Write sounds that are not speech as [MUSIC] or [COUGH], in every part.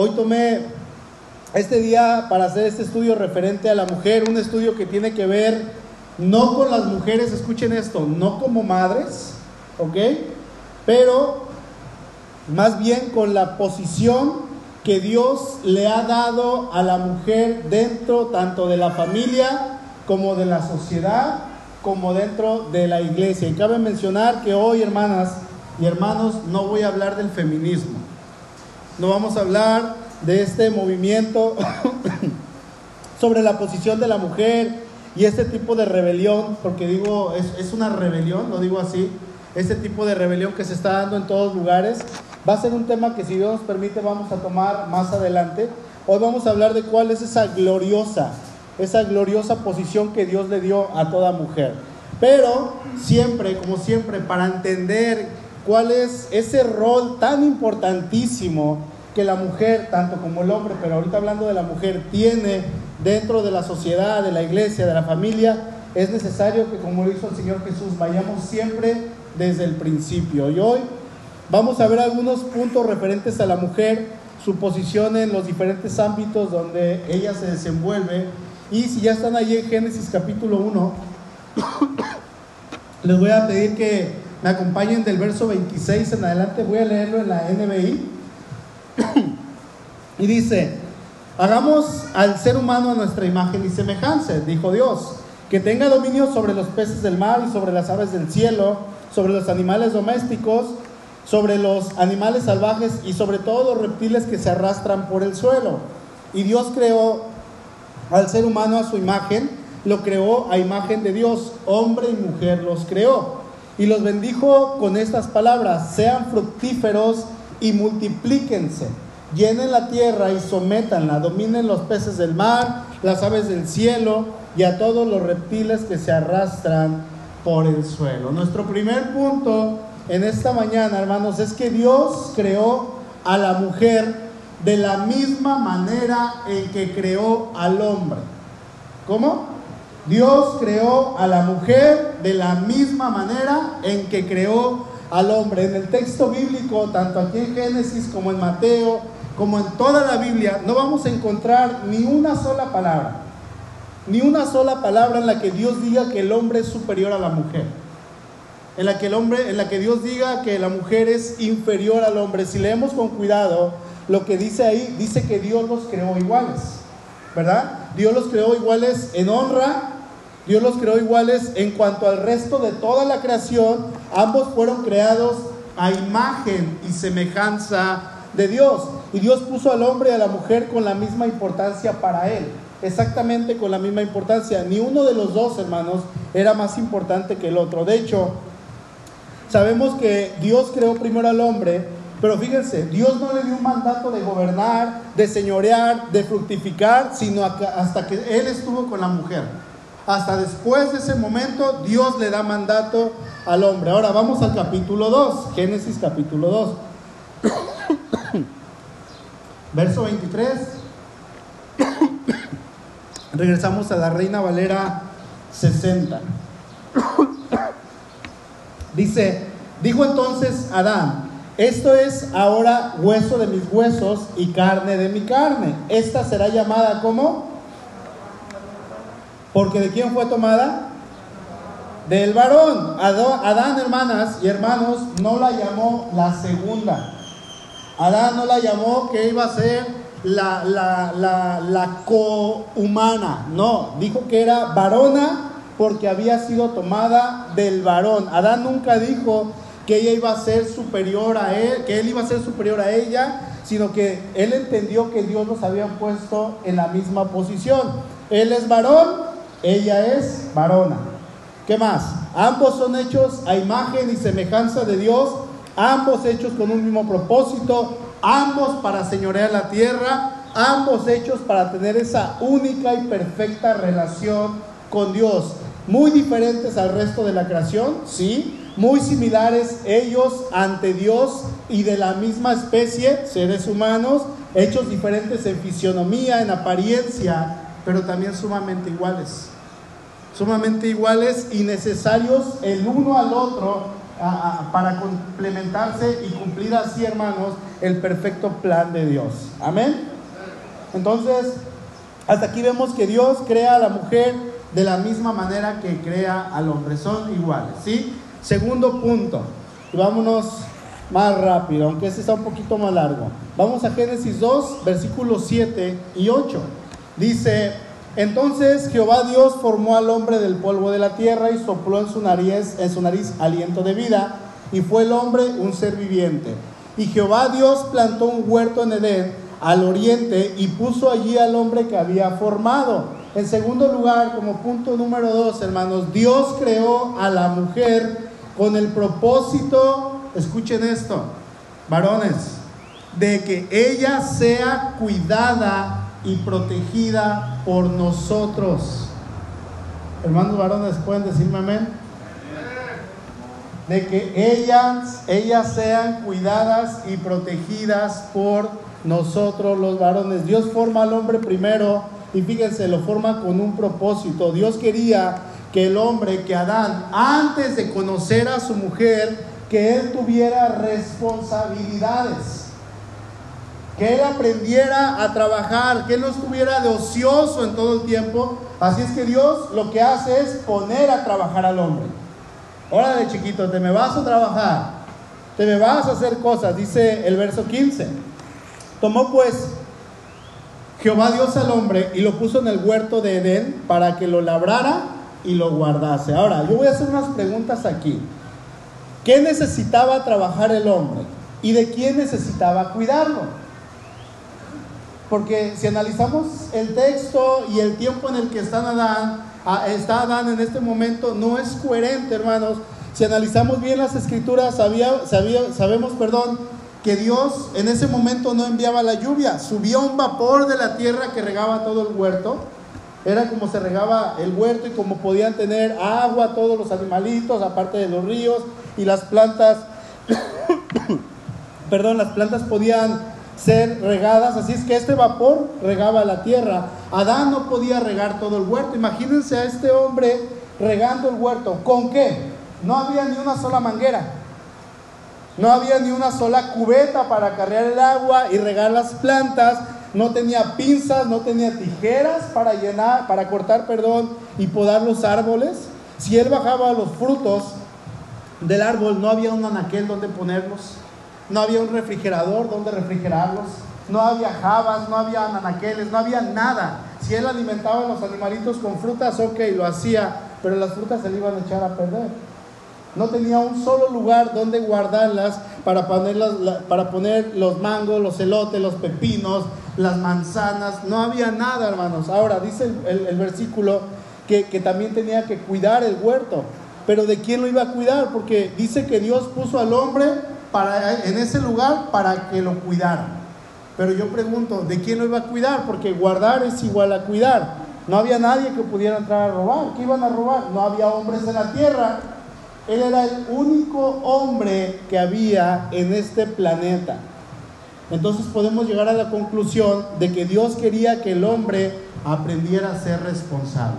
hoy tomé este día para hacer este estudio referente a la mujer, un estudio que tiene que ver no con las mujeres, escuchen esto, no como madres, ¿ok? Pero más bien con la posición que Dios le ha dado a la mujer dentro tanto de la familia como de la sociedad, como dentro de la iglesia. Y cabe mencionar que hoy, hermanas y hermanos, no voy a hablar del feminismo. No vamos a hablar de este movimiento [LAUGHS] sobre la posición de la mujer y este tipo de rebelión, porque digo, es, es una rebelión, lo digo así, este tipo de rebelión que se está dando en todos lugares, va a ser un tema que si Dios nos permite vamos a tomar más adelante. Hoy vamos a hablar de cuál es esa gloriosa, esa gloriosa posición que Dios le dio a toda mujer. Pero siempre, como siempre, para entender cuál es ese rol tan importantísimo que la mujer, tanto como el hombre, pero ahorita hablando de la mujer, tiene dentro de la sociedad, de la iglesia, de la familia, es necesario que, como lo hizo el Señor Jesús, vayamos siempre desde el principio. Y hoy vamos a ver algunos puntos referentes a la mujer, su posición en los diferentes ámbitos donde ella se desenvuelve. Y si ya están allí en Génesis capítulo 1, [COUGHS] les voy a pedir que me acompañen del verso 26 en adelante, voy a leerlo en la NBI. Y dice, hagamos al ser humano a nuestra imagen y semejanza, dijo Dios, que tenga dominio sobre los peces del mar y sobre las aves del cielo, sobre los animales domésticos, sobre los animales salvajes y sobre todos los reptiles que se arrastran por el suelo. Y Dios creó al ser humano a su imagen, lo creó a imagen de Dios, hombre y mujer los creó. Y los bendijo con estas palabras, sean fructíferos y multiplíquense, llenen la tierra y sométanla, dominen los peces del mar, las aves del cielo y a todos los reptiles que se arrastran por el suelo. Nuestro primer punto en esta mañana, hermanos, es que Dios creó a la mujer de la misma manera en que creó al hombre. ¿Cómo? Dios creó a la mujer de la misma manera en que creó al hombre. En el texto bíblico, tanto aquí en Génesis como en Mateo, como en toda la Biblia, no vamos a encontrar ni una sola palabra, ni una sola palabra en la que Dios diga que el hombre es superior a la mujer. En la que el hombre, en la que Dios diga que la mujer es inferior al hombre. Si leemos con cuidado lo que dice ahí, dice que Dios los creó iguales, ¿verdad? Dios los creó iguales en honra, Dios los creó iguales en cuanto al resto de toda la creación. Ambos fueron creados a imagen y semejanza de Dios. Y Dios puso al hombre y a la mujer con la misma importancia para él. Exactamente con la misma importancia. Ni uno de los dos, hermanos, era más importante que el otro. De hecho, sabemos que Dios creó primero al hombre, pero fíjense, Dios no le dio un mandato de gobernar, de señorear, de fructificar, sino hasta que Él estuvo con la mujer hasta después de ese momento Dios le da mandato al hombre. Ahora vamos al capítulo 2, Génesis capítulo 2. [COUGHS] Verso 23. [COUGHS] Regresamos a la Reina Valera 60. [COUGHS] Dice, dijo entonces Adán, esto es ahora hueso de mis huesos y carne de mi carne. Esta será llamada como porque ¿de quién fue tomada? Del varón. Adán, hermanas y hermanos, no la llamó la segunda. Adán no la llamó que iba a ser la, la, la, la cohumana. No, dijo que era varona porque había sido tomada del varón. Adán nunca dijo que ella iba a ser superior a él, que él iba a ser superior a ella, sino que él entendió que Dios los había puesto en la misma posición. Él es varón, ella es varona. ¿Qué más? Ambos son hechos a imagen y semejanza de Dios, ambos hechos con un mismo propósito, ambos para señorear la tierra, ambos hechos para tener esa única y perfecta relación con Dios. Muy diferentes al resto de la creación, sí, muy similares ellos ante Dios y de la misma especie, seres humanos, hechos diferentes en fisionomía, en apariencia, pero también sumamente iguales. Sumamente iguales y necesarios el uno al otro para complementarse y cumplir así, hermanos, el perfecto plan de Dios. Amén. Entonces, hasta aquí vemos que Dios crea a la mujer de la misma manera que crea al hombre. Son iguales, ¿sí? Segundo punto. Y vámonos más rápido, aunque este está un poquito más largo. Vamos a Génesis 2, versículos 7 y 8. Dice, entonces Jehová Dios formó al hombre del polvo de la tierra y sopló en su nariz, aliento de vida, y fue el hombre un ser viviente. Y Jehová Dios plantó un huerto en Edén al oriente y puso allí al hombre que había formado. En segundo lugar, como punto número dos, hermanos, Dios creó a la mujer con el propósito escuchen esto, varones, de que ella sea cuidada y protegida por nosotros. Hermanos varones, ¿pueden decirme amén? De que ellas, ellas sean cuidadas y protegidas por nosotros los varones. Dios forma al hombre primero y fíjense, lo forma con un propósito. Dios quería que el hombre, que Adán, antes de conocer a su mujer, que él tuviera responsabilidades, que él aprendiera a trabajar, que él no estuviera de ocioso en todo el tiempo. Así es que Dios lo que hace es poner a trabajar al hombre. Órale chiquito, te me vas a trabajar, te me vas a hacer cosas, dice el verso 15. Tomó pues Jehová Dios al hombre y lo puso en el huerto de Edén para que lo labrara y lo guardase. Ahora, yo voy a hacer unas preguntas aquí. ¿Qué necesitaba trabajar el hombre? ¿Y de quién necesitaba cuidarlo? Porque si analizamos el texto y el tiempo en el que está Adán, está Adán en este momento, no es coherente, hermanos. Si analizamos bien las escrituras, sabemos, perdón, que Dios en ese momento no enviaba la lluvia, subía un vapor de la tierra que regaba todo el huerto. Era como se regaba el huerto y como podían tener agua todos los animalitos, aparte de los ríos, y las plantas, [COUGHS] perdón, las plantas podían ser regadas, así es que este vapor regaba la tierra. Adán no podía regar todo el huerto. Imagínense a este hombre regando el huerto. ¿Con qué? No había ni una sola manguera. No había ni una sola cubeta para cargar el agua y regar las plantas. No tenía pinzas, no tenía tijeras para llenar, para cortar, perdón, y podar los árboles. Si él bajaba los frutos, del árbol no había un anaquel donde ponerlos, no había un refrigerador donde refrigerarlos, no había jabas, no había anaqueles, no había nada. Si él alimentaba a los animalitos con frutas, ok, lo hacía, pero las frutas se le iban a echar a perder. No tenía un solo lugar donde guardarlas para para poner los mangos, los elotes, los pepinos, las manzanas. No había nada, hermanos. Ahora dice el, versículo que también tenía que cuidar el huerto pero ¿de quién lo iba a cuidar? Porque dice que Dios puso al hombre en ese lugar para que lo cuidara. Pero yo pregunto, ¿de quién lo iba a cuidar? Porque guardar es igual a cuidar. No había nadie que pudiera entrar a robar. ¿Qué iban a robar? No había hombres en la tierra. Él era el único hombre que había en este planeta. Entonces podemos llegar a la conclusión de que Dios quería que el hombre aprendiera a ser responsable.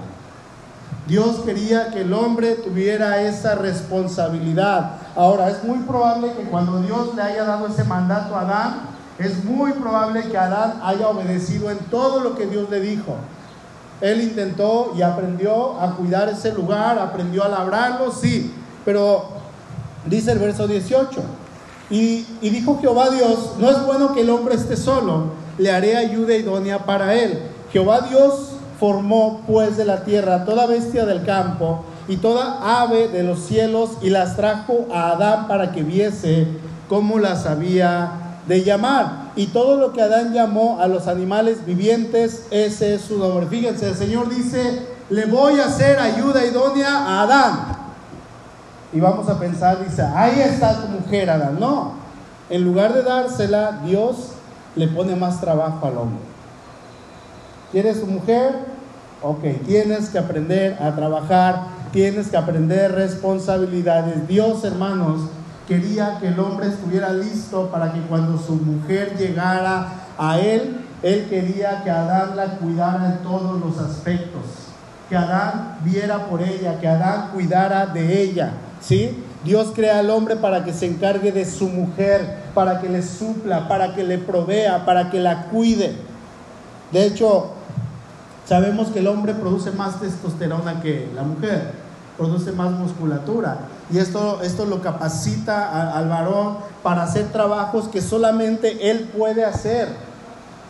Dios quería que el hombre tuviera esa responsabilidad. Ahora, es muy probable que cuando Dios le haya dado ese mandato a Adán, es muy probable que Adán haya obedecido en todo lo que Dios le dijo. Él intentó y aprendió a cuidar ese lugar, aprendió a labrarlo, sí, pero dice el verso 18, y, y dijo Jehová Dios, no es bueno que el hombre esté solo, le haré ayuda idónea para él. Jehová Dios formó pues de la tierra toda bestia del campo y toda ave de los cielos y las trajo a Adán para que viese cómo las había de llamar. Y todo lo que Adán llamó a los animales vivientes, ese es su nombre. Fíjense, el Señor dice, le voy a hacer ayuda idónea a Adán. Y vamos a pensar, dice, ahí está tu mujer, Adán. No, en lugar de dársela, Dios le pone más trabajo al hombre. ¿Quieres tu mujer? Ok, tienes que aprender a trabajar, tienes que aprender responsabilidades. Dios, hermanos, quería que el hombre estuviera listo para que cuando su mujer llegara a él, él quería que Adán la cuidara en todos los aspectos, que Adán viera por ella, que Adán cuidara de ella, ¿sí? Dios crea al hombre para que se encargue de su mujer, para que le supla, para que le provea, para que la cuide. De hecho, sabemos que el hombre produce más testosterona que la mujer, produce más musculatura. Y esto, esto lo capacita al varón para hacer trabajos que solamente él puede hacer.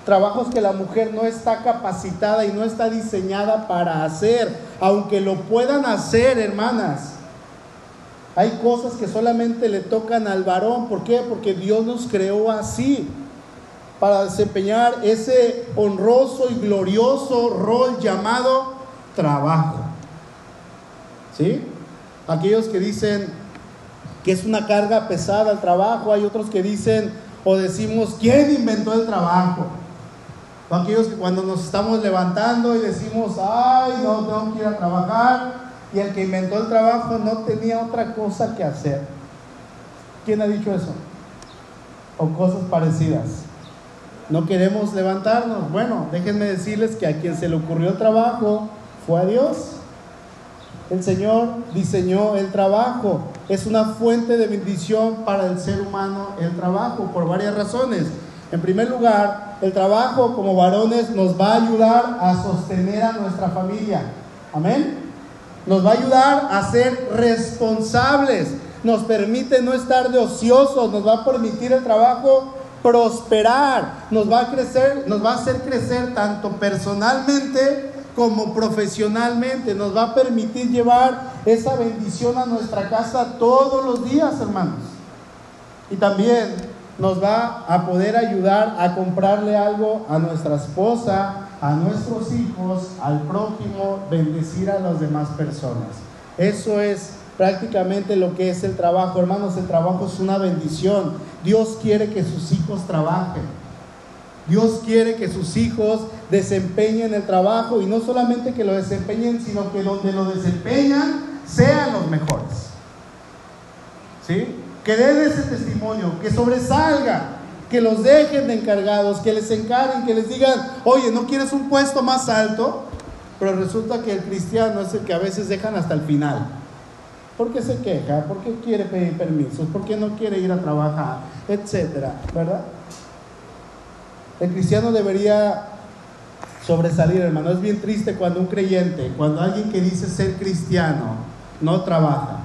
Trabajos que la mujer no está capacitada y no está diseñada para hacer, aunque lo puedan hacer, hermanas. Hay cosas que solamente le tocan al varón. ¿Por qué? Porque Dios nos creó así, para desempeñar ese honroso y glorioso rol llamado trabajo. ¿Sí? Aquellos que dicen que es una carga pesada el trabajo, hay otros que dicen o decimos, ¿quién inventó el trabajo? Aquellos que cuando nos estamos levantando y decimos, ay, no tengo que ir a trabajar, y el que inventó el trabajo no tenía otra cosa que hacer. ¿Quién ha dicho eso? O cosas parecidas. No queremos levantarnos. Bueno, déjenme decirles que a quien se le ocurrió el trabajo fue a Dios. El Señor diseñó el trabajo. Es una fuente de bendición para el ser humano el trabajo por varias razones. En primer lugar, el trabajo como varones nos va a ayudar a sostener a nuestra familia. Amén. Nos va a ayudar a ser responsables. Nos permite no estar de ociosos. Nos va a permitir el trabajo prosperar. Nos va a crecer, nos va a hacer crecer tanto personalmente como profesionalmente. Nos va a permitir llevar esa bendición a nuestra casa todos los días, hermanos. Y también nos va a poder ayudar a comprarle algo a nuestra esposa, a nuestros hijos, al prójimo, bendecir a las demás personas. Eso es prácticamente lo que es el trabajo. Hermanos, el trabajo es una bendición. Dios quiere que sus hijos trabajen. Dios quiere que sus hijos desempeñen el trabajo y no solamente que lo desempeñen, sino que donde lo desempeñan sean los mejores. ¿Sí? Que den ese testimonio, que sobresalga que los dejen de encargados, que les encarguen, que les digan, oye, ¿no quieres un puesto más alto? Pero resulta que el cristiano es el que a veces dejan hasta el final. ¿Por qué se queja? ¿Por qué quiere pedir permisos? ¿Por qué no quiere ir a trabajar? Etcétera, ¿verdad? El cristiano debería sobresalir, hermano. Es bien triste cuando un creyente, cuando alguien que dice ser cristiano, no trabaja.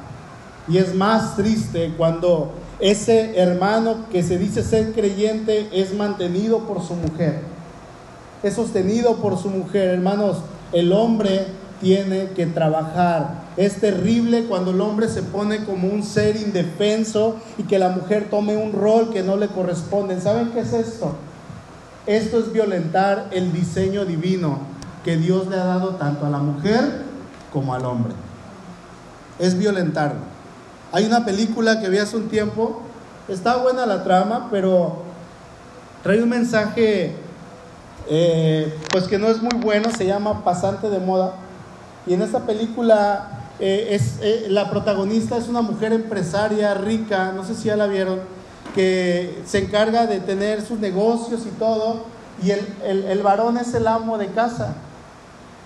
Y es más triste cuando ese hermano que se dice ser creyente es mantenido por su mujer. Es sostenido por su mujer. Hermanos, el hombre tiene que trabajar. Es terrible cuando el hombre se pone como un ser indefenso y que la mujer tome un rol que no le corresponde. ¿Saben qué es esto? Esto es violentar el diseño divino que Dios le ha dado tanto a la mujer como al hombre. Es violentarlo. Hay una película que vi hace un tiempo, está buena la trama, pero trae un mensaje eh, pues que no es muy bueno, se llama Pasante de Moda. Y en esta película eh, es, eh, la protagonista es una mujer empresaria rica, no sé si ya la vieron, que se encarga de tener sus negocios y todo, y el, el varón es el amo de casa.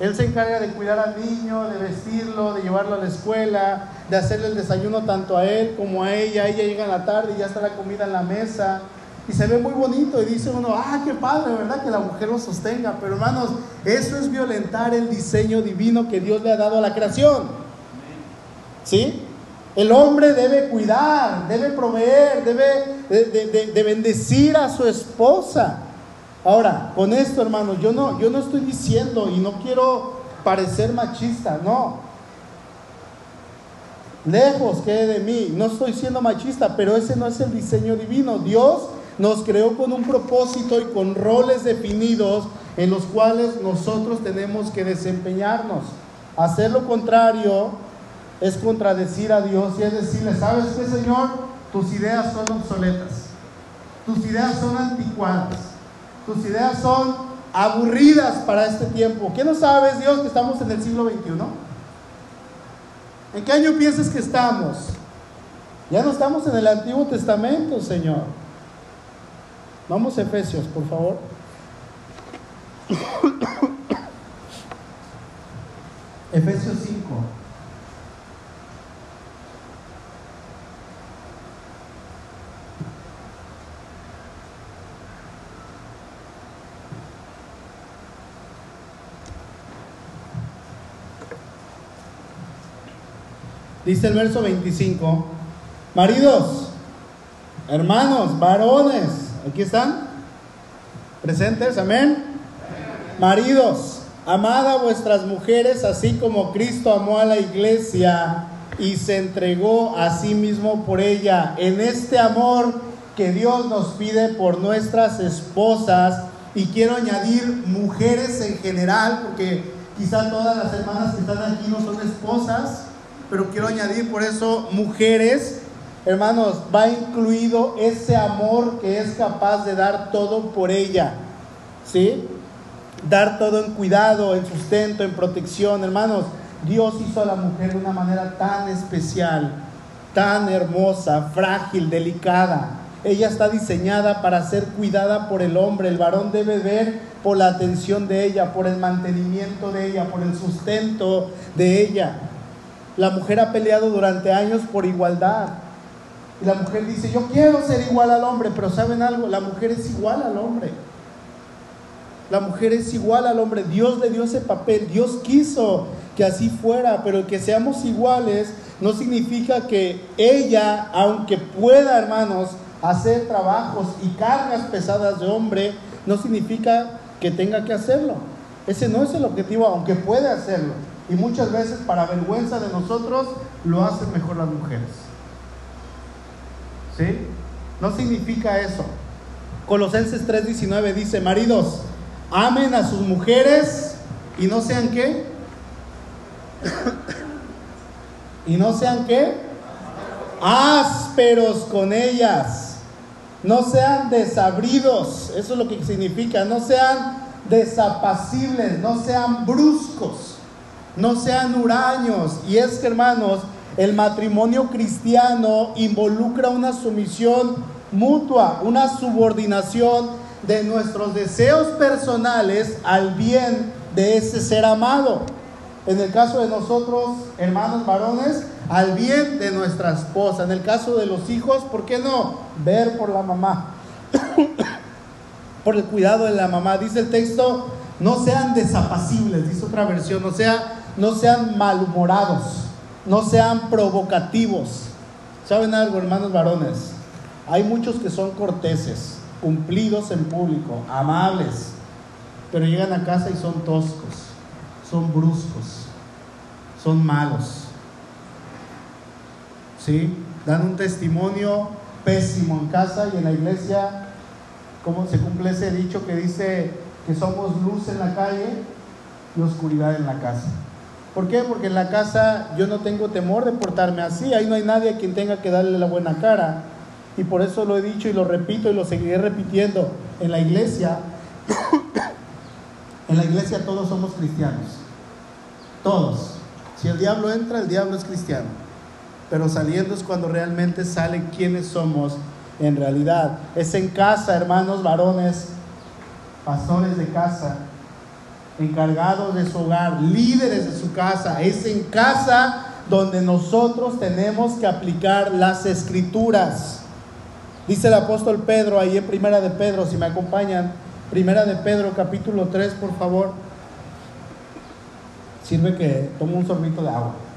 Él se encarga de cuidar al niño, de vestirlo, de llevarlo a la escuela, de hacerle el desayuno tanto a él como a ella. Ella llega en la tarde y ya está la comida en la mesa. Y se ve muy bonito y dice uno, ah, qué padre, ¿verdad? Que la mujer lo sostenga. Pero hermanos, eso es violentar el diseño divino que Dios le ha dado a la creación. ¿Sí? El hombre debe cuidar, debe proveer, debe de, de bendecir a su esposa. Ahora, con esto, hermano, yo no, yo no estoy diciendo y no quiero parecer machista, no. Lejos quede de mí, no estoy siendo machista, pero ese no es el diseño divino. Dios nos creó con un propósito y con roles definidos en los cuales nosotros tenemos que desempeñarnos. Hacer lo contrario es contradecir a Dios y es decirle, ¿sabes qué, Señor? Tus ideas son obsoletas, tus ideas son anticuadas tus ideas son aburridas para este tiempo. ¿Qué no sabes, Dios, que estamos en el siglo XXI? ¿En qué año piensas que estamos? Ya no estamos en el Antiguo Testamento, Señor. Vamos a Efesios, por favor. [COUGHS] Efesios 5. Dice el verso 25, maridos, hermanos, varones, aquí están, presentes, amén. Maridos, amad a vuestras mujeres así como Cristo amó a la iglesia y se entregó a sí mismo por ella. En este amor que Dios nos pide por nuestras esposas, y quiero añadir mujeres en general, porque quizá todas las hermanas que están aquí no son esposas, pero quiero añadir por eso mujeres. Hermanos, va incluido ese amor que es capaz de dar todo por ella. ¿Sí? Dar todo en cuidado, en sustento, en protección. Hermanos, Dios hizo a la mujer de una manera tan especial, tan hermosa, frágil, delicada. Ella está diseñada para ser cuidada por el hombre. El varón debe ver por la atención de ella, por el mantenimiento de ella, por el sustento de ella. La mujer ha peleado durante años por igualdad. Y la mujer dice, yo quiero ser igual al hombre, pero ¿saben algo? La mujer es igual al hombre. La mujer es igual al hombre. Dios le dio ese papel. Dios quiso que así fuera, pero que seamos iguales no significa que ella, aunque pueda, hermanos, hacer trabajos y cargas pesadas de hombre, no significa que tenga que hacerlo. Ese no es el objetivo, aunque puede hacerlo. Y muchas veces, para vergüenza de nosotros, lo hacen mejor las mujeres. ¿Sí? No significa eso. Colosenses 3:19 dice, maridos, amen a sus mujeres y no sean qué. [COUGHS] y no sean qué. Ásperos con ellas. No sean desabridos. Eso es lo que significa. No sean desapacibles. No sean bruscos. No sean huraños. Y es que, hermanos, el matrimonio cristiano involucra una sumisión mutua, una subordinación de nuestros deseos personales al bien de ese ser amado. En el caso de nosotros, hermanos varones, al bien de nuestra esposa. En el caso de los hijos, ¿por qué no? Ver por la mamá. [COUGHS] por el cuidado de la mamá. Dice el texto, no sean desapacibles, dice otra versión, o sea, no sean malhumorados, no sean provocativos. ¿Saben algo, hermanos varones? Hay muchos que son corteses, cumplidos en público, amables, pero llegan a casa y son toscos, son bruscos, son malos. ¿Sí? Dan un testimonio pésimo en casa y en la iglesia, ¿cómo se cumple ese dicho que dice que somos luz en la calle y oscuridad en la casa? ¿Por qué? Porque en la casa yo no tengo temor de portarme así, ahí no hay nadie a quien tenga que darle la buena cara. Y por eso lo he dicho y lo repito y lo seguiré repitiendo. En la iglesia, [COUGHS] en la iglesia todos somos cristianos. Todos. Si el diablo entra, el diablo es cristiano. Pero saliendo es cuando realmente sale quiénes somos en realidad. Es en casa, hermanos varones, pastores de casa, encargados de su hogar, líderes de su casa. Es en casa donde nosotros tenemos que aplicar las escrituras. Dice el apóstol Pedro ahí en Primera de Pedro, si me acompañan, Primera de Pedro capítulo 3, por favor. Sirve que tomo un sorbito de agua.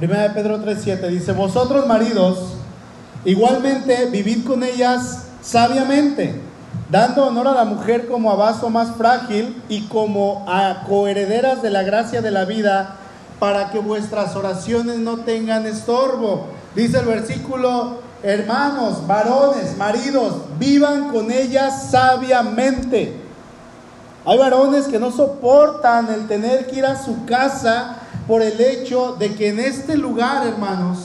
Primera de Pedro 3:7 dice, vosotros maridos, igualmente vivid con ellas sabiamente, dando honor a la mujer como a vaso más frágil y como a coherederas de la gracia de la vida, para que vuestras oraciones no tengan estorbo. Dice el versículo, hermanos, varones, maridos, vivan con ellas sabiamente. Hay varones que no soportan el tener que ir a su casa por el hecho de que en este lugar, hermanos,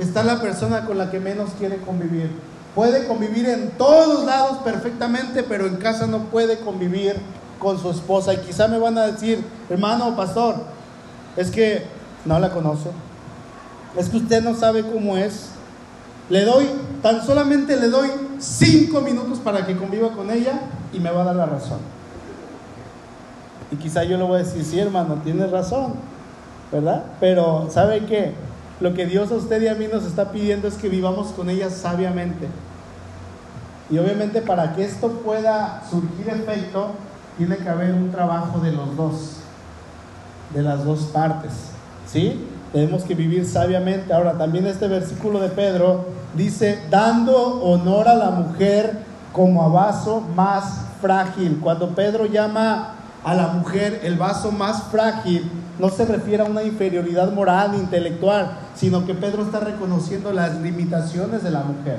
está la persona con la que menos quiere convivir. Puede convivir en todos lados perfectamente, pero en casa no puede convivir con su esposa. Y quizá me van a decir, hermano pastor, es que no la conoce. Es que usted no sabe cómo es. Le doy, tan solamente le doy cinco minutos para que conviva con ella y me va a dar la razón. Y quizá yo le voy a decir, sí hermano, tienes razón. ¿verdad? Pero ¿sabe qué? Lo que Dios a usted y a mí nos está pidiendo es que vivamos con ellas sabiamente. Y obviamente para que esto pueda surgir efecto, tiene que haber un trabajo de los dos, de las dos partes. ¿Sí? Tenemos que vivir sabiamente. Ahora, también este versículo de Pedro dice, dando honor a la mujer como a vaso más frágil. Cuando Pedro llama a la mujer el vaso más frágil, no se refiere a una inferioridad moral, intelectual, sino que Pedro está reconociendo las limitaciones de la mujer,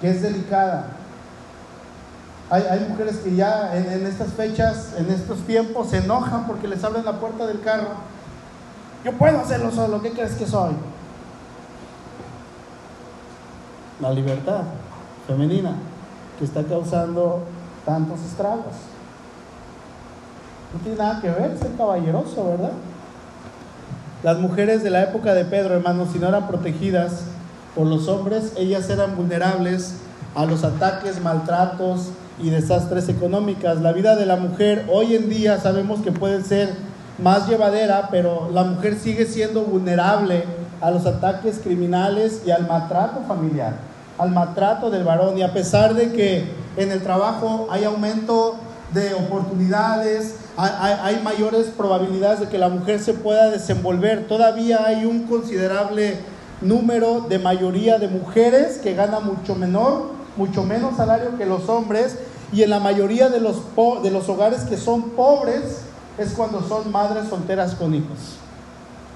que es delicada. Hay, mujeres que ya en, en, estas fechas, en estos tiempos, se enojan porque les abren la puerta del carro. Yo puedo hacerlo solo, ¿qué crees que soy? La libertad femenina que está causando tantos estragos. No tiene nada que ver ser caballeroso, ¿verdad? Las mujeres de la época de Pedro, hermanos, si no eran protegidas por los hombres, ellas eran vulnerables a los ataques, maltratos y desastres económicas. La vida de la mujer hoy en día sabemos que puede ser más llevadera, pero la mujer sigue siendo vulnerable a los ataques criminales y al maltrato familiar, al maltrato del varón. Y a pesar de que en el trabajo hay aumento de oportunidades, hay, mayores probabilidades de que la mujer se pueda desenvolver. Todavía hay un considerable número de mayoría de mujeres que ganan mucho menor, mucho menos salario que los hombres, y en la mayoría de los, de los hogares que son pobres es cuando son madres solteras con hijos.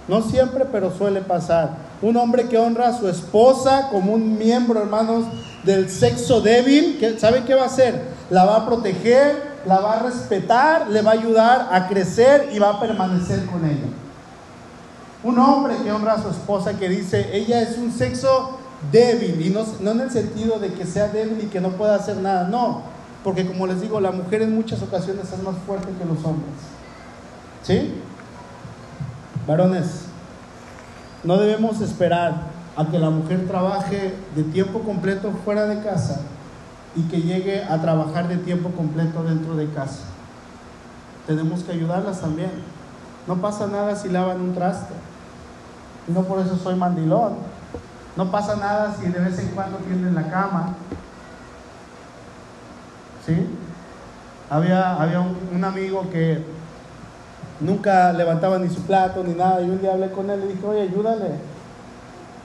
No siempre, pero suele pasar. Un hombre que honra a su esposa como un miembro, hermanos, del sexo débil, ¿sabe qué va a hacer? La va a proteger, la va a respetar, le va a ayudar a crecer y va a permanecer con ella. Un hombre que honra a su esposa que dice, ella es un sexo débil, y no, no en el sentido de que sea débil y que no pueda hacer nada, no, porque como les digo, la mujer en muchas ocasiones es más fuerte que los hombres. ¿Sí? Varones, no debemos esperar a que la mujer trabaje de tiempo completo fuera de casa y que llegue a trabajar de tiempo completo dentro de casa. Tenemos que ayudarlas también. No pasa nada si lavan un traste. No por eso soy mandilón. No pasa nada si de vez en cuando tienden la cama. ¿Sí? Había, había un, un, amigo que nunca levantaba ni su plato ni nada. Y un día hablé con él y dije, oye, ayúdale.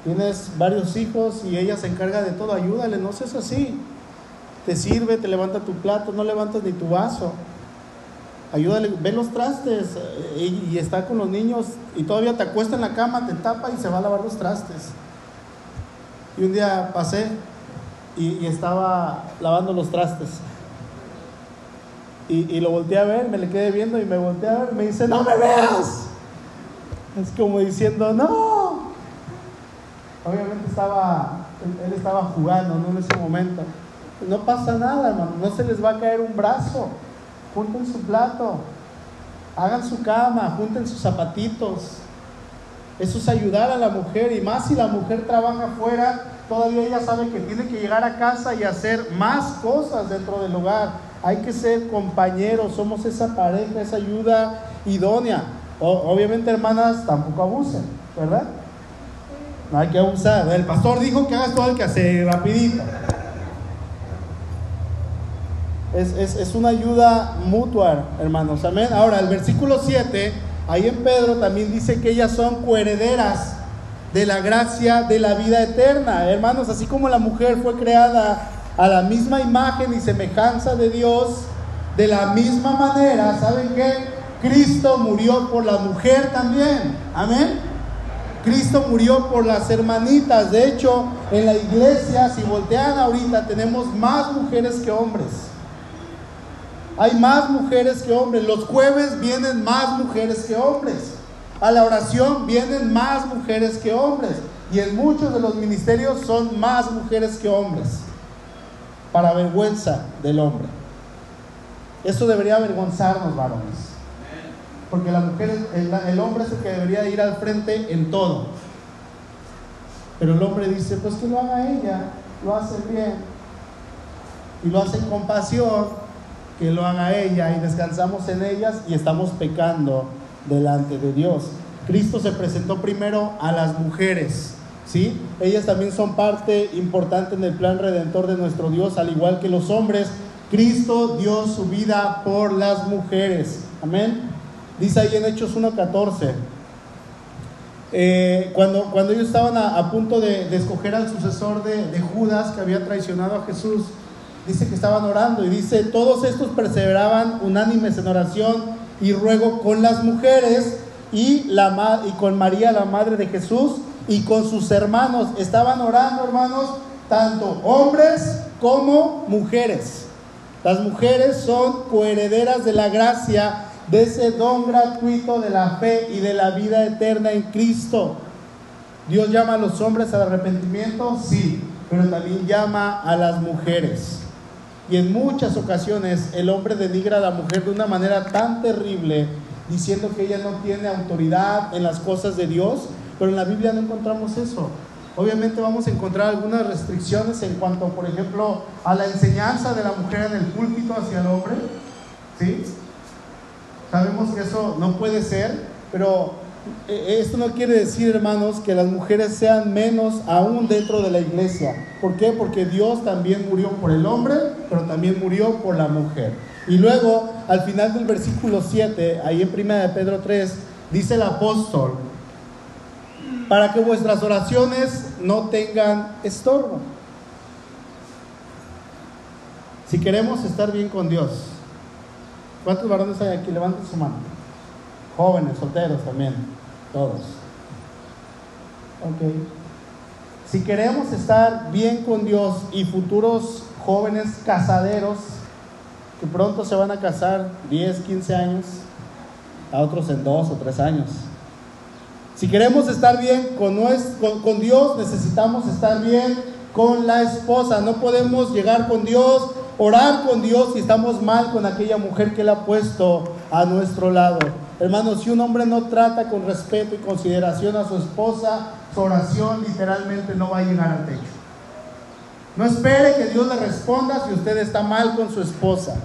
Tienes varios hijos y ella se encarga de todo, ayúdale, no seas así te sirve, te levanta tu plato, no levantas ni tu vaso. Ayúdale, ve los trastes eh, y, está con los niños y todavía te acuesta en la cama, te tapa y se va a lavar los trastes. Y un día pasé y, estaba lavando los trastes. Y, lo volteé a ver, me le quedé viendo y me volteé a ver, me dice, no me veas. Es como diciendo, no. Obviamente estaba, él, estaba jugando en ese momento. No pasa nada, hermano. No se les va a caer un brazo. Junten su plato. Hagan su cama. Junten sus zapatitos. Eso es ayudar a la mujer. Y más si la mujer trabaja afuera, todavía ella sabe que tiene que llegar a casa y hacer más cosas dentro del hogar. Hay que ser compañeros. Somos esa pareja, esa ayuda idónea. obviamente, hermanas, tampoco abusen, ¿verdad? No hay que abusar. El pastor dijo que hagas todo el que hace rapidito. Es, una ayuda mutua, hermanos. Amén. Ahora, el versículo 7, ahí en Pedro también dice que ellas son coherederas de la gracia de la vida eterna. Hermanos, así como la mujer fue creada a la misma imagen y semejanza de Dios, de la misma manera, ¿saben qué? Cristo murió por la mujer también. Amén. Cristo murió por las hermanitas. De hecho, en la iglesia, si voltean ahorita, tenemos más mujeres que hombres. Hay más mujeres que hombres. Los jueves vienen más mujeres que hombres. A la oración vienen más mujeres que hombres. Y en muchos de los ministerios son más mujeres que hombres. Para vergüenza del hombre. Eso debería avergonzarnos, varones. Porque la mujer, el, hombre es el que debería ir al frente en todo. Pero el hombre dice, pues que lo haga ella, lo hace bien. Y lo hace con pasión lo haga ella y descansamos en ellas y estamos pecando delante de Dios. Cristo se presentó primero a las mujeres. ¿Sí? Ellas también son parte importante en el plan redentor de nuestro Dios, al igual que los hombres. Cristo dio su vida por las mujeres. Amén. Dice ahí en Hechos 1.14. Eh, cuando, cuando ellos estaban a, punto de, escoger al sucesor de, de, Judas que había traicionado a Jesús, dice que estaban orando y dice, todos estos perseveraban unánimes en oración y ruego con las mujeres y, la, y con María, la madre de Jesús, y con sus hermanos. Estaban orando, hermanos, tanto hombres como mujeres. Las mujeres son coherederas de la gracia de ese don gratuito de la fe y de la vida eterna en Cristo. Dios llama a los hombres al arrepentimiento, sí, pero también llama a las mujeres. Y en muchas ocasiones el hombre denigra a la mujer de una manera tan terrible, diciendo que ella no tiene autoridad en las cosas de Dios, pero en la Biblia no encontramos eso. Obviamente vamos a encontrar algunas restricciones en cuanto, por ejemplo, a la enseñanza de la mujer en el púlpito hacia el hombre. ¿Sí? Sabemos que eso no puede ser, pero esto no quiere decir, hermanos, que las mujeres sean menos aún dentro de la iglesia. ¿Por qué? Porque Dios también murió por el hombre, pero también murió por la mujer. Y luego, al final del versículo 7, ahí en 1 de Pedro 3, dice el apóstol, para que vuestras oraciones no tengan estorbo. Si queremos estar bien con Dios, ¿Cuántos varones hay aquí? Levanten su mano. Jóvenes, solteros también, todos. Ok. Si queremos estar bien con Dios y futuros jóvenes casaderos, que pronto se van a casar 10, 15 años, a otros en 2 o 3 años. Si queremos estar bien con, Dios, necesitamos estar bien con la esposa. No podemos llegar con Dios orar con Dios si estamos mal con aquella mujer que Él ha puesto a nuestro lado. Hermanos, si un hombre no trata con respeto y consideración a su esposa, su oración literalmente no va a llegar al techo. No espere que Dios le responda si usted está mal con su esposa.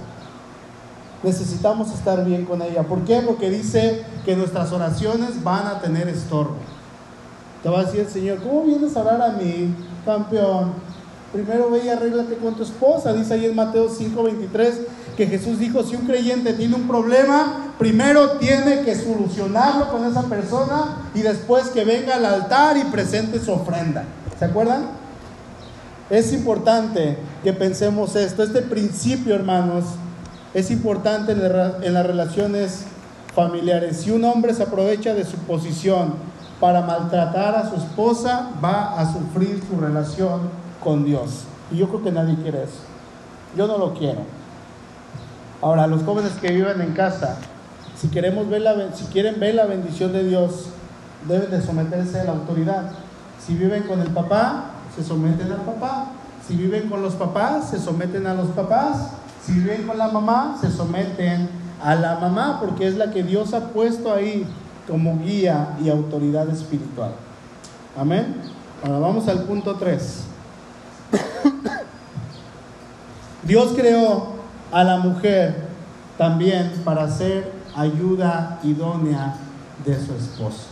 Necesitamos estar bien con ella. ¿Por qué? Porque dice que nuestras oraciones van a tener estorbo. Te va a decir el Señor, ¿cómo vienes a orar a mí, campeón? Primero ve y arréglate con tu esposa. Dice ahí en Mateo 5:23 que Jesús dijo, si un creyente tiene un problema, primero tiene que solucionarlo con esa persona y después que venga al altar y presente su ofrenda. ¿Se acuerdan? Es importante que pensemos esto. Este principio, hermanos, es importante en las relaciones familiares. Si un hombre se aprovecha de su posición para maltratar a su esposa, va a sufrir su relación con Dios. Y yo creo que nadie quiere eso. Yo no lo quiero. Ahora, los jóvenes que viven en casa, si, quieren ver la bendición de Dios, deben de someterse a la autoridad. Si viven con el papá, se someten al papá. Si viven con los papás, se someten a los papás. Si viven con la mamá, se someten a la mamá, porque es la que Dios ha puesto ahí como guía y autoridad espiritual. Amén. Ahora vamos al punto 3. [COUGHS] Dios creó a la mujer también para ser ayuda idónea de su esposo.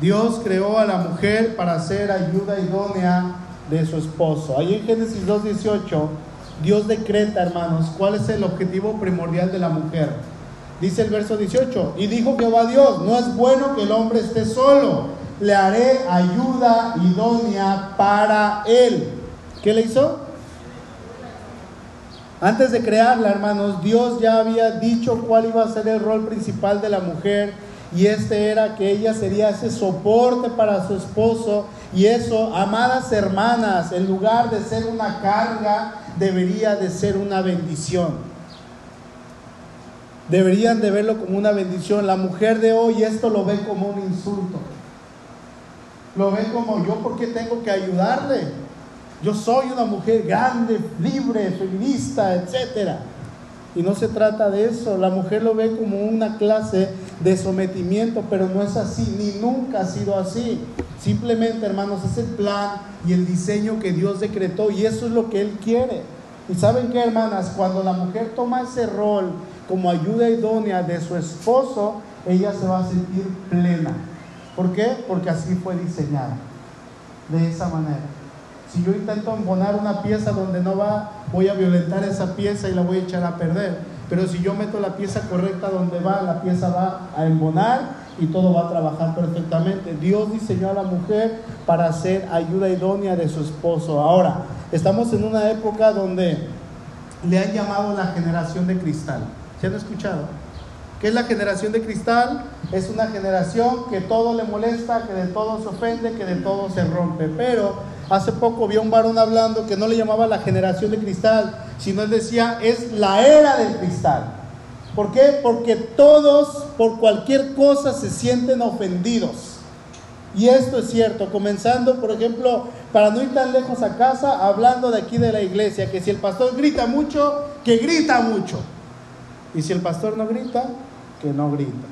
Dios creó a la mujer para ser ayuda idónea de su esposo. Ahí en Génesis 2.18, Dios decreta, hermanos, cuál es el objetivo primordial de la mujer. Dice el verso 18, y dijo Jehová Dios, no es bueno que el hombre esté solo, le haré ayuda idónea para él. ¿Qué le hizo? Antes de crearla, hermanos, Dios ya había dicho cuál iba a ser el rol principal de la mujer y este era que ella sería ese soporte para su esposo y eso, amadas hermanas, en lugar de ser una carga, debería de ser una bendición. Deberían de verlo como una bendición. La mujer de hoy esto lo ve como un insulto. Lo ve como yo porque tengo que ayudarle. Yo soy una mujer grande, libre, feminista, etc. Y no se trata de eso. La mujer lo ve como una clase de sometimiento, pero no es así, ni nunca ha sido así. Simplemente, hermanos, es el plan y el diseño que Dios decretó y eso es lo que Él quiere. Y saben qué, hermanas, cuando la mujer toma ese rol como ayuda idónea de su esposo, ella se va a sentir plena. ¿Por qué? Porque así fue diseñada. De esa manera. Si yo intento embonar una pieza donde no va, voy a violentar esa pieza y la voy a echar a perder. Pero si yo meto la pieza correcta donde va, la pieza va a embonar y todo va a trabajar perfectamente. Dios diseñó a la mujer para ser ayuda idónea de su esposo. Ahora, estamos en una época donde le han llamado la generación de cristal. ¿Se han escuchado? ¿Qué es la generación de cristal? Es una generación que todo le molesta, que de todo se ofende, que de todo se rompe. Pero hace poco vi a un varón hablando que no le llamaba la generación de cristal, sino él decía es la era del cristal. ¿Por qué? Porque todos por cualquier cosa se sienten ofendidos. Y esto es cierto, comenzando, por ejemplo, para no ir tan lejos a casa, hablando de aquí de la iglesia, que si el pastor grita mucho, que grita mucho. Y si el pastor no grita, que no grita.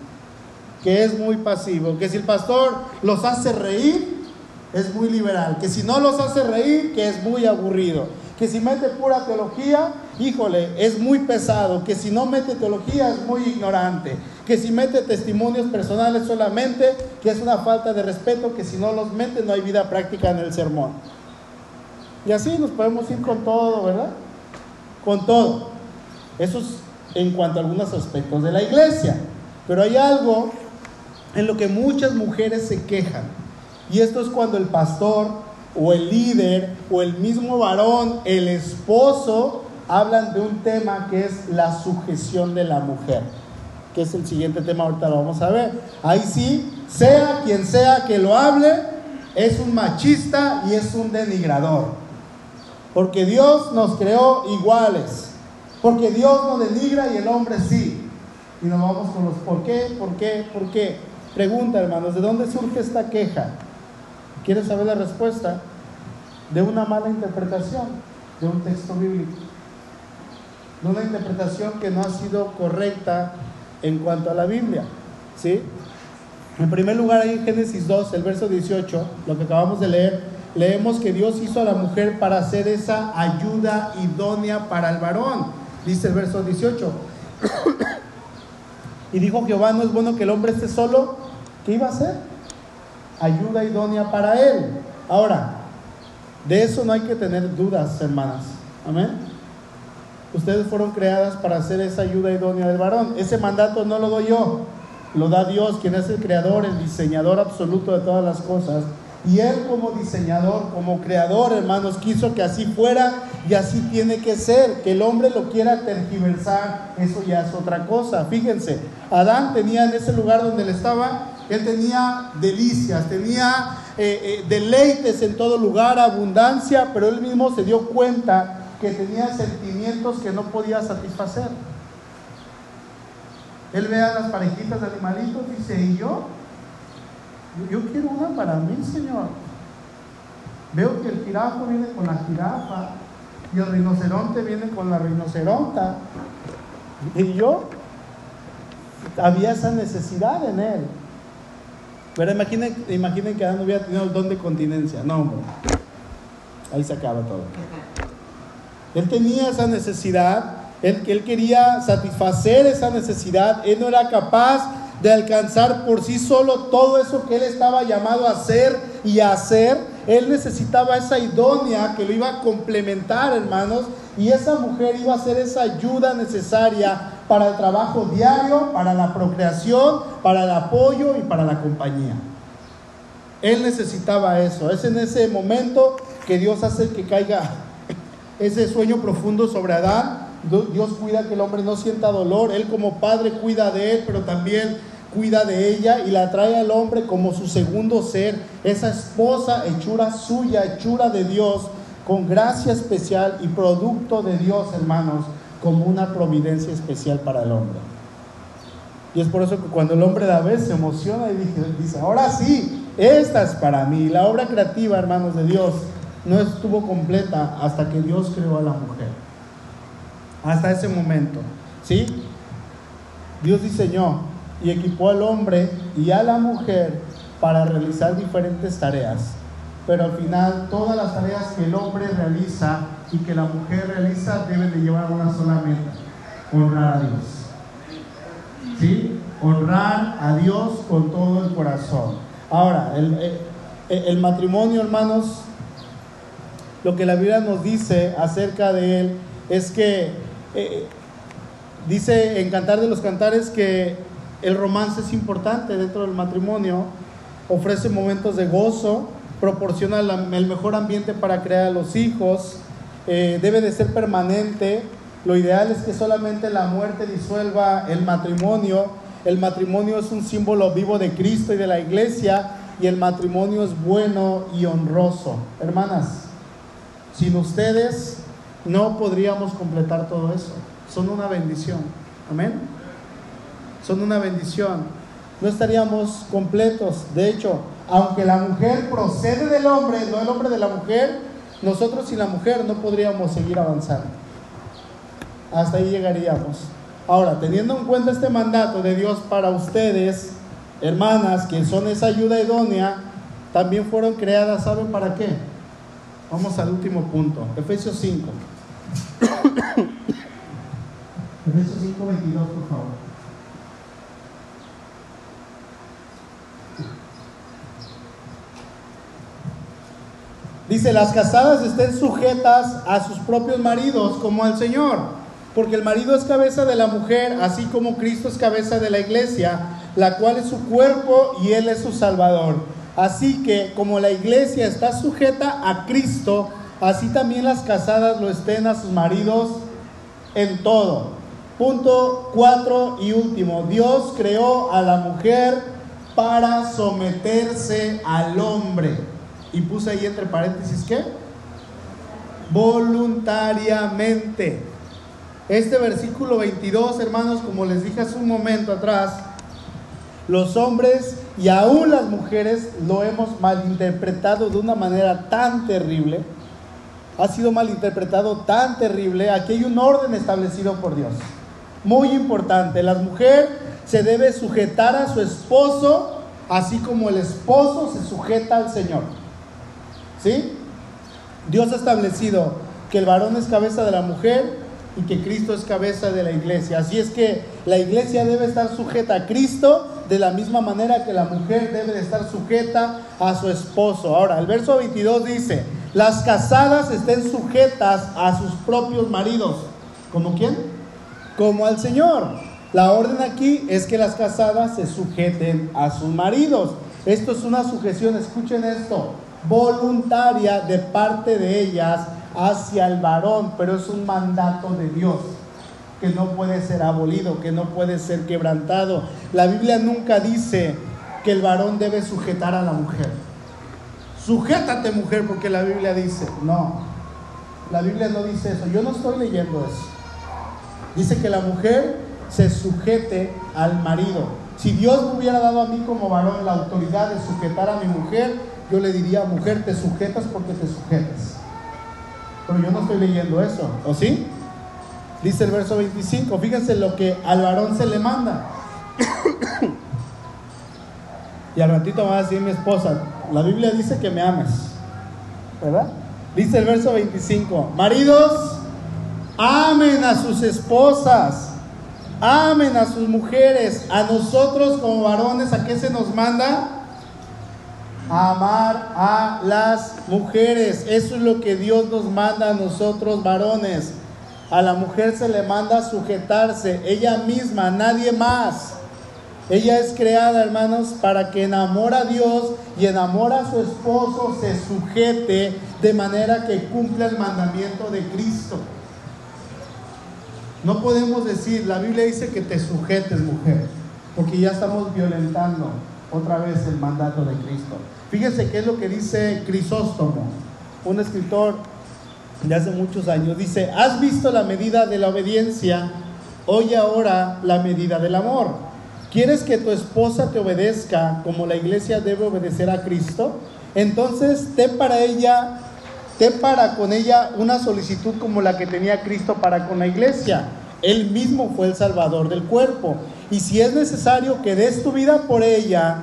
Que es muy pasivo. Que si el pastor los hace reír, es muy liberal. Que si no los hace reír, que es muy aburrido. Que si mete pura teología, híjole, es muy pesado. Que si no mete teología, es muy ignorante. Que si mete testimonios personales solamente, que es una falta de respeto. Que si no los mete, no hay vida práctica en el sermón. Y así nos podemos ir con todo, ¿verdad? Con todo. Eso es en cuanto a algunos aspectos de la iglesia. Pero hay algo en lo que muchas mujeres se quejan. Y esto es cuando el pastor o el líder o el mismo varón, el esposo, hablan de un tema que es la sujeción de la mujer, que es el siguiente tema, ahorita lo vamos a ver. Ahí sí, sea quien sea que lo hable, es un machista y es un denigrador. Porque Dios nos creó iguales. Porque Dios no denigra y el hombre sí. Y nos vamos con los por qué, por qué, por qué. Pregunta, hermanos, ¿de dónde surge esta queja? ¿Quieres saber la respuesta? De una mala interpretación de un texto bíblico. De una interpretación que no ha sido correcta en cuanto a la Biblia. ¿Sí? En primer lugar, ahí en Génesis 2, el verso 18, lo que acabamos de leer, leemos que Dios hizo a la mujer para hacer esa ayuda idónea para el varón dice el verso 18. [COUGHS] y dijo Jehová, no es bueno que el hombre esté solo. ¿Qué iba a hacer? Ayuda idónea para él. Ahora, de eso no hay que tener dudas, hermanas. Amén. Ustedes fueron creadas para hacer esa ayuda idónea del varón. Ese mandato no lo doy yo, lo da Dios, quien es el creador, el diseñador absoluto de todas las cosas. Y Él como diseñador, como creador, hermanos, quiso que así fuera y así tiene que ser. Que el hombre lo quiera tergiversar, eso ya es otra cosa. Fíjense, Adán tenía en ese lugar donde él estaba, él tenía delicias, tenía eh, eh, deleites en todo lugar, abundancia, pero él mismo se dio cuenta que tenía sentimientos que no podía satisfacer. Él ve a las parejitas de animalitos y dice, ¿y yo? Yo quiero una para mí, Señor. Veo que el jirafa viene con la jirafa y el rinoceronte viene con la rinoceronta. Y yo había esa necesidad en él. Pero imaginen, imaginen que Adán no hubiera tenido el don de continencia. No, hombre. Ahí se acaba todo. Él tenía esa necesidad, él, él quería satisfacer esa necesidad, él no era capaz de alcanzar por sí solo todo eso que él estaba llamado a hacer y a hacer. Él necesitaba esa idónea que lo iba a complementar, hermanos, y esa mujer iba a ser esa ayuda necesaria para el trabajo diario, para la procreación, para el apoyo y para la compañía. Él necesitaba eso. Es en ese momento que Dios hace que caiga [LAUGHS] ese sueño profundo sobre Adán Dios cuida que el hombre no sienta dolor. Él como padre cuida de él, pero también cuida de ella y la trae al hombre como su segundo ser, esa esposa hechura suya, hechura de Dios, con gracia especial y producto de Dios, hermanos, como una providencia especial para el hombre. Y es por eso que cuando el hombre da vez se emociona y dice, ahora sí, esta es para mí. La obra creativa, hermanos de Dios, no estuvo completa hasta que Dios creó a la mujer hasta ese momento. ¿Sí? Dios diseñó y equipó al hombre y a la mujer para realizar diferentes tareas. Pero al final todas las tareas que el hombre realiza y que la mujer realiza deben de llevar una sola meta, honrar a Dios. ¿sí? Honrar a Dios con todo el corazón. Ahora, el, el matrimonio, hermanos, lo que la Biblia nos dice acerca de él es que eh, dice en Cantar de los Cantares que el romance es importante dentro del matrimonio, ofrece momentos de gozo, proporciona el mejor ambiente para crear a los hijos, eh, debe de ser permanente. Lo ideal es que solamente la muerte disuelva el matrimonio. El matrimonio es un símbolo vivo de Cristo y de la iglesia y el matrimonio es bueno y honroso. Hermanas, sin ustedes no podríamos completar todo eso. Son una bendición. Amén. Son una bendición. No estaríamos completos. De hecho, aunque la mujer procede del hombre, no el hombre de la mujer, nosotros sin la mujer no podríamos seguir avanzando. Hasta ahí llegaríamos. Ahora, teniendo en cuenta este mandato de Dios para ustedes, hermanas, que son esa ayuda idónea, también fueron creadas, ¿saben para qué? Vamos al último punto, Efesios 5. [COUGHS] Efesios 5, 22, por favor. Dice, las casadas estén sujetas a sus propios maridos como al Señor, porque el marido es cabeza de la mujer, así como Cristo es cabeza de la iglesia, la cual es su cuerpo y Él es su Salvador. Así que como la iglesia está sujeta a Cristo, así también las casadas lo estén a sus maridos en todo. Punto cuatro y último. Dios creó a la mujer para someterse al hombre. Y puse ahí entre paréntesis ¿qué? Voluntariamente. Este versículo 22, hermanos, como les dije hace un momento atrás, los hombres y aún las mujeres lo hemos malinterpretado de una manera tan terrible. Ha sido malinterpretado tan terrible. Aquí hay un orden establecido por Dios. Muy importante. La mujer se debe sujetar a su esposo, así como el esposo se sujeta al Señor. Dios ha establecido que el varón es cabeza de la mujer y que Cristo es cabeza de la iglesia. Así es que la iglesia debe estar sujeta a Cristo de la misma manera que la mujer debe de estar sujeta a su esposo. Ahora, el verso 22 dice, las casadas estén sujetas a sus propios maridos. ¿Como quién? Como al Señor. La orden aquí es que las casadas se sujeten a sus maridos. Esto es una sujeción, escuchen esto, voluntaria de parte de ellas hacia el varón, pero es un mandato de Dios que no puede ser abolido, que no puede ser quebrantado. La Biblia nunca dice que el varón debe sujetar a la mujer. Sujétate mujer porque la Biblia dice, no, la Biblia no dice eso, yo no estoy leyendo eso. Dice que la mujer se sujete al marido. Si Dios me hubiera dado a mí como varón la autoridad de sujetar a mi mujer, yo le diría, mujer, te sujetas porque te sujetas. Pero yo no estoy leyendo eso, ¿o sí? Dice el verso 25, fíjense lo que al varón se le manda. y al ratito va a decir mi esposa, la Biblia dice que me ames, ¿verdad? Dice el verso 25, maridos, amen a sus esposas, amen a sus mujeres, a nosotros como varones, ¿a qué se nos manda? Amar a las mujeres. Eso es lo que Dios nos manda a nosotros varones. A la mujer se le manda sujetarse, ella misma, nadie más. Ella es creada, hermanos, para que enamora a Dios y enamora a su esposo, se sujete de manera que cumpla el mandamiento de Cristo. No podemos decir, la Biblia dice que te sujetes, mujer, porque ya estamos violentando otra vez el mandato de Cristo. Fíjense qué es lo que dice Crisóstomo, un escritor de hace muchos años. Dice, ¿has visto la medida de la obediencia? Oye ahora la medida del amor. ¿Quieres que tu esposa te obedezca como la iglesia debe obedecer a Cristo? Entonces ten para ella, ten para con ella una solicitud como la que tenía Cristo para con la iglesia. Él mismo fue el salvador del cuerpo. Y si es necesario que des tu vida por ella,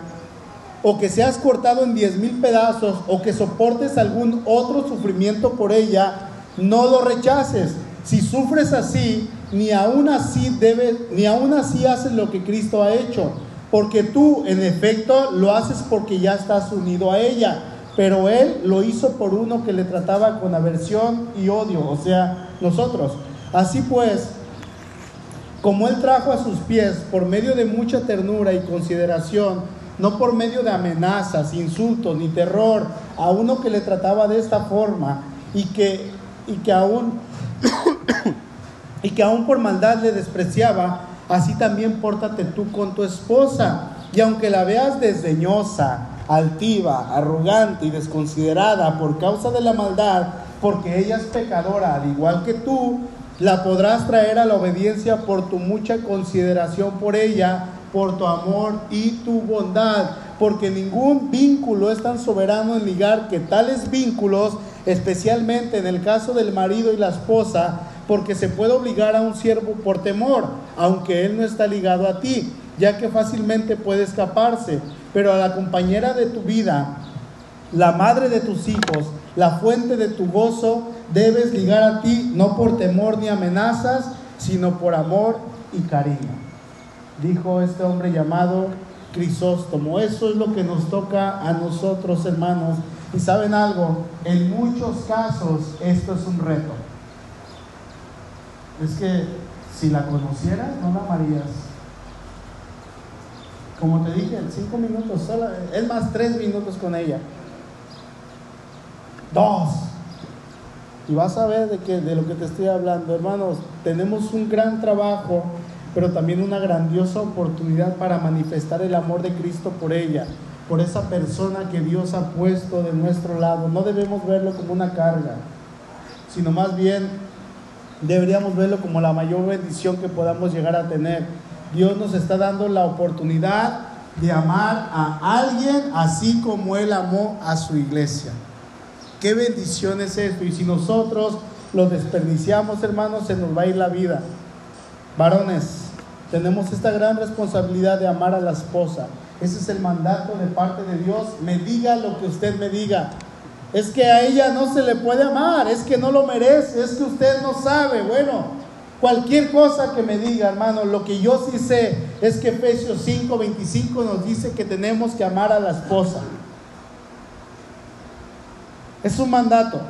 o que seas cortado en diez mil pedazos, o que soportes algún otro sufrimiento por ella, no lo rechaces. si sufres así, ni aún así debes, ni aún así haces lo que Cristo ha hecho, porque tú en efecto lo haces porque ya estás unido a ella, pero él lo hizo por uno que le trataba con aversión y odio, o sea, nosotros. Así pues, como él trajo a sus pies por medio de mucha ternura y consideración, no por medio de amenazas, insultos ni terror, a uno que le trataba de esta forma y que, y que aún [COUGHS] y que aún por maldad le despreciaba, así también pórtate tú con tu esposa. Y aunque la veas desdeñosa, altiva, arrogante y desconsiderada por causa de la maldad, porque ella es pecadora al igual que tú, la podrás traer a la obediencia por tu mucha consideración por ella, por tu amor y tu bondad, porque ningún vínculo es tan soberano en ligar que tales vínculos especialmente en el caso del marido y la esposa, porque se puede obligar a un siervo por temor, aunque él no está ligado a ti, ya que fácilmente puede escaparse, pero a la compañera de tu vida, la madre de tus hijos, la fuente de tu gozo, debes ligar a ti no por temor ni amenazas, sino por amor y cariño. Dijo este hombre llamado Crisóstomo. Eso es lo que nos toca a nosotros, hermanos, y saben algo, en muchos casos esto es un reto. Es que si la conocieras, no la amarías. Como te dije, cinco minutos, solo, es más, tres minutos con ella. Dos. Y vas a ver de, que, de lo que te estoy hablando, hermanos. Tenemos un gran trabajo, pero también una grandiosa oportunidad para manifestar el amor de Cristo por ella por esa persona que Dios ha puesto de nuestro lado. No debemos verlo como una carga, sino más bien deberíamos verlo como la mayor bendición que podamos llegar a tener. Dios nos está dando la oportunidad de amar a alguien así como Él amó a su iglesia. Qué bendición es esto. Y si nosotros lo desperdiciamos, hermanos, se nos va a ir la vida. Varones, tenemos esta gran responsabilidad de amar a la esposa. Ese es el mandato de parte de Dios. Me diga lo que usted me diga. Es que a ella no se le puede amar, es que no lo merece, es que usted no sabe. Bueno, cualquier cosa que me diga, hermano, lo que yo sí sé es que Efesios 5, 25 nos dice que tenemos que amar a la esposa. Es un mandato.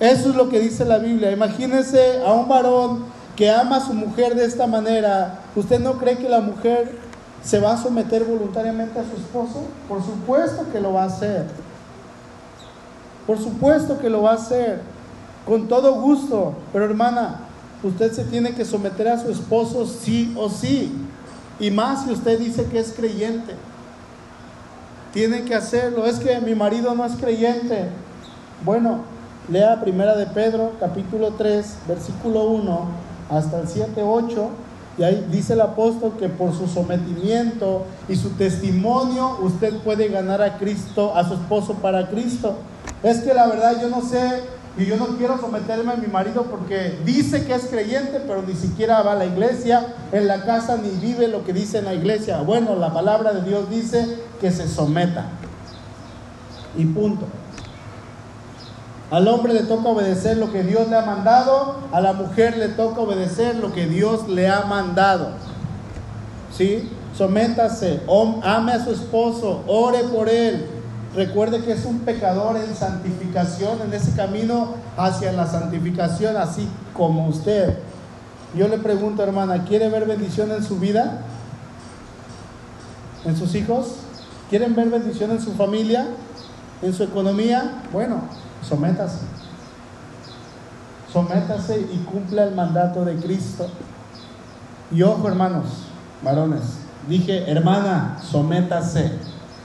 Eso es lo que dice la Biblia. Imagínese a un varón que ama a su mujer de esta manera. ¿Usted no cree que la mujer ¿Se va a someter voluntariamente a su esposo? Por supuesto que lo va a hacer. Por supuesto que lo va a hacer. Con todo gusto. Pero hermana, usted se tiene que someter a su esposo sí o sí. Y más si usted dice que es creyente. Tiene que hacerlo. Es que mi marido no es creyente. Bueno, lea primera de Pedro, capítulo 3, versículo 1 hasta el 7, 8 y ahí dice el apóstol que por su sometimiento y su testimonio usted puede ganar a Cristo, a su esposo para Cristo. Es que la verdad yo no sé y yo no quiero someterme a mi marido porque dice que es creyente, pero ni siquiera va a la iglesia, en la casa ni vive lo que dice en la iglesia. Bueno, la palabra de Dios dice que se someta. Y punto. Al hombre le toca obedecer lo que Dios le ha mandado, a la mujer le toca obedecer lo que Dios le ha mandado. ¿Sí? Sométase, ame a su esposo, ore por él. Recuerde que es un pecador en santificación, en ese camino hacia la santificación, así como usted. Yo le pregunto, hermana, ¿quiere ver bendición en su vida? ¿En sus hijos? ¿Quieren ver bendición en su familia? ¿En su economía? Bueno, sométase. Sométase y cumpla el mandato de Cristo. Y ojo, hermanos, varones, dije, hermana, sométase.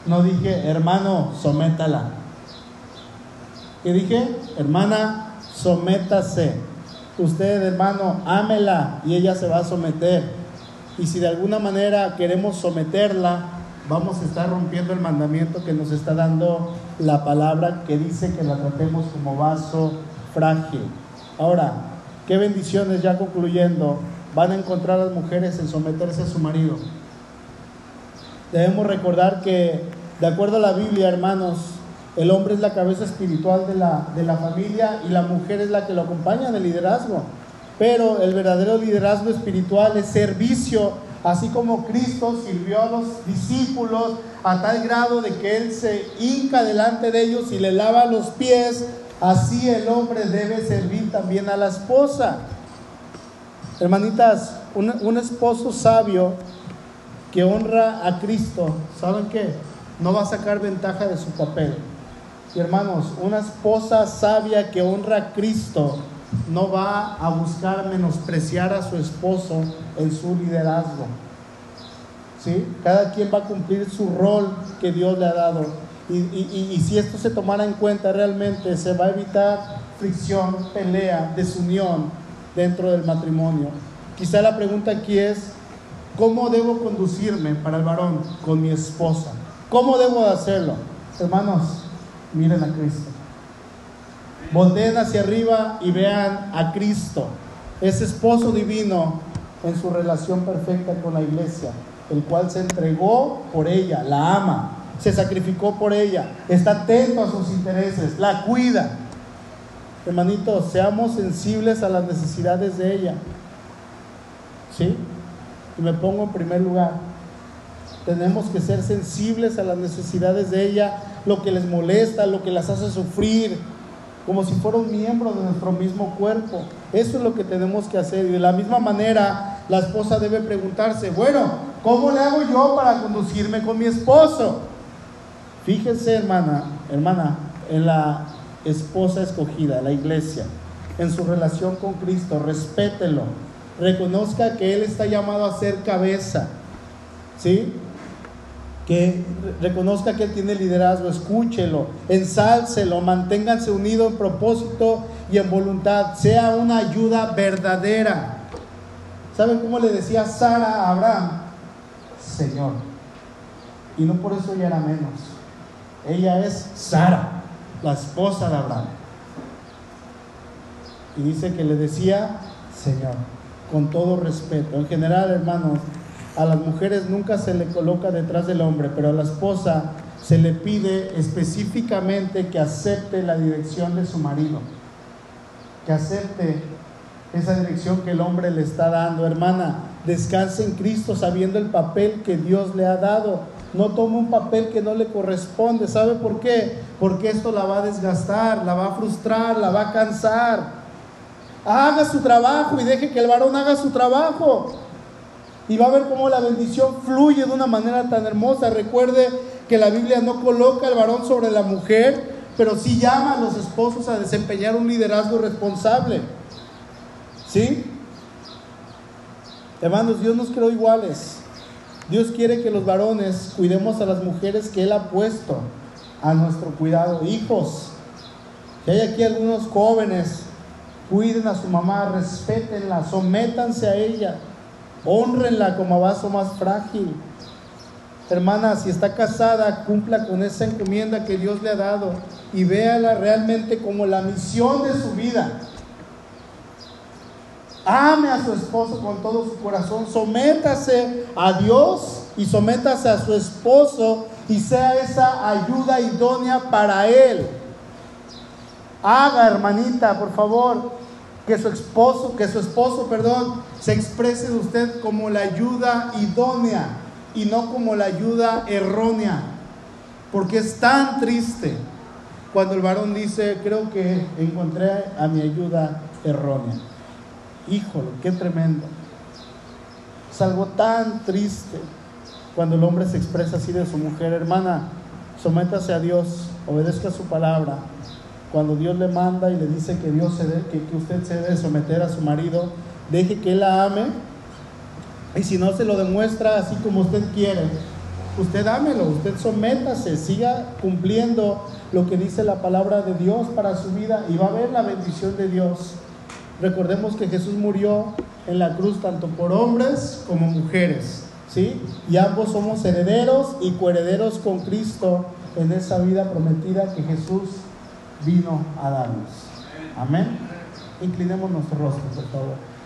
No dije, hermano, sométala. ¿Qué dije? Hermana, sométase. Usted, hermano, ámela y ella se va a someter. Y si de alguna manera queremos someterla, vamos a estar rompiendo el mandamiento que nos está dando la palabra que dice que la tratemos como vaso frágil. Ahora, qué bendiciones ya concluyendo van a encontrar las mujeres en someterse a su marido. Debemos recordar que, de acuerdo a la Biblia, hermanos, El hombre es la cabeza espiritual de la, de la familia y la mujer es la que lo acompaña en el liderazgo. Pero el verdadero liderazgo espiritual es servicio, así como Cristo sirvió a los discípulos a tal grado de que Él se hinca delante de ellos y le lava los pies, así el hombre debe servir también a la esposa. Hermanitas, un, un esposo sabio que honra a Cristo, ¿saben qué? No va a sacar ventaja de su papel. Y hermanos, una esposa sabia que honra a Cristo no va a buscar menospreciar a su esposo en su liderazgo. ¿Sí? Cada quien va a cumplir su rol que Dios le ha dado. Y, y si esto se tomara en cuenta realmente, se va a evitar fricción, pelea, desunión dentro del matrimonio. Quizá la pregunta aquí es, ¿cómo debo conducirme para el varón con mi esposa? ¿Cómo debo hacerlo? Hermanos, miren a Cristo. Volteen hacia arriba y vean a Cristo, ese esposo divino en su relación perfecta con la iglesia, el cual se entregó por ella, la ama, se sacrificó por ella, está atento a sus intereses, la cuida. Hermanitos, seamos sensibles a las necesidades de ella. ¿Sí? Y me pongo en primer lugar. Tenemos que ser sensibles a las necesidades de ella, lo que les molesta, lo que las hace sufrir, como si fuera un miembro de nuestro mismo cuerpo. Eso es lo que tenemos que hacer. Y de la misma manera, la esposa debe preguntarse, bueno, ¿cómo le hago yo para conducirme con mi esposo? Fíjense, hermana, hermana, en la esposa escogida, la iglesia, en su relación con Cristo, respételo, reconozca que Él está llamado a ser cabeza, ¿sí? Que reconozca que Él tiene liderazgo, escúchelo, ensálcelo, manténganse unidos en propósito y en voluntad, sea una ayuda verdadera. ¿Saben cómo le decía Sara a Abraham? Señor. Y no por eso ella era menos. Ella es Sara, la esposa de Abraham. Y dice que le decía, Señor, con todo respeto. En general, hermanos, a las mujeres nunca se le coloca detrás del hombre, pero a la esposa se le pide específicamente que acepte la dirección de su marido, que acepte esa dirección que el hombre le está dando. Hermana, descanse en Cristo sabiendo el papel que Dios le ha dado. No tome un papel que no le corresponde. ¿Sabe por qué? Porque esto la va a desgastar, la va a frustrar, la va a cansar. Haga su trabajo y deje que el varón haga su trabajo y va a ver cómo la bendición fluye de una manera tan hermosa. Recuerde que la Biblia no coloca al varón sobre la mujer, pero sí llama a los esposos a desempeñar un liderazgo responsable. ¿Sí? Hermanos, Dios nos creó iguales. Dios quiere que los varones cuidemos a las mujeres que Él ha puesto a nuestro cuidado. Hijos, si hay aquí algunos jóvenes, cuiden a su mamá, respétenla, sométanse a ella. Honrenla como vaso más frágil. Hermana, si está casada, cumpla con esa encomienda que Dios le ha dado y véala realmente como la misión de su vida. Ame a su esposo con todo su corazón, sométase a Dios y sométase a su esposo y sea esa ayuda idónea para él. Haga, hermanita, por favor, que su esposo, que su esposo, perdón, se exprese de usted como la ayuda idónea y no como la ayuda errónea. Porque es tan triste cuando el varón dice, creo que encontré a mi ayuda errónea. Híjole, qué tremendo. Es algo tan triste cuando el hombre se expresa así de su mujer, hermana, sométase a Dios, obedezca su palabra, cuando Dios le manda y le dice que, Dios que usted se debe someter a su marido, deje que él la ame. Y si no se lo demuestra así como usted quiere, usted ámelo, usted sométase, siga cumpliendo lo que dice la palabra de Dios para su vida y va a ver la bendición de Dios. Recordemos que Jesús murió en la cruz tanto por hombres como mujeres, ¿sí? Y ambos somos herederos y coherederos con Cristo en esa vida prometida que Jesús vino a darnos. Amén. Inclinemos nuestro rostro, por favor.